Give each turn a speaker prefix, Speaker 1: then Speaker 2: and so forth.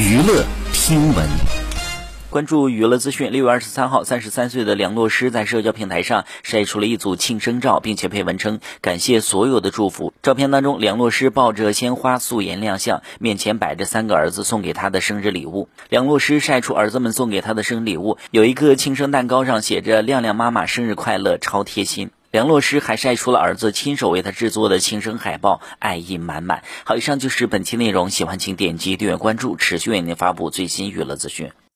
Speaker 1: 娱乐听闻，
Speaker 2: 关注娱乐资讯。六月二十三号，三十三岁的梁洛施在社交平台上晒出了一组庆生照，并且配文称感谢所有的祝福。照片当中，梁洛施抱着鲜花素颜亮相，面前摆着三个儿子送给他的生日礼物。梁洛施晒出儿子们送给他的生日礼物，有一个庆生蛋糕上写着“亮亮妈妈生日快乐”，超贴心。梁洛施还晒出了儿子亲手为他制作的庆生海报，爱意满满。好，以上就是本期内容，喜欢请点击订阅关注，持续为您发布最新娱乐资讯。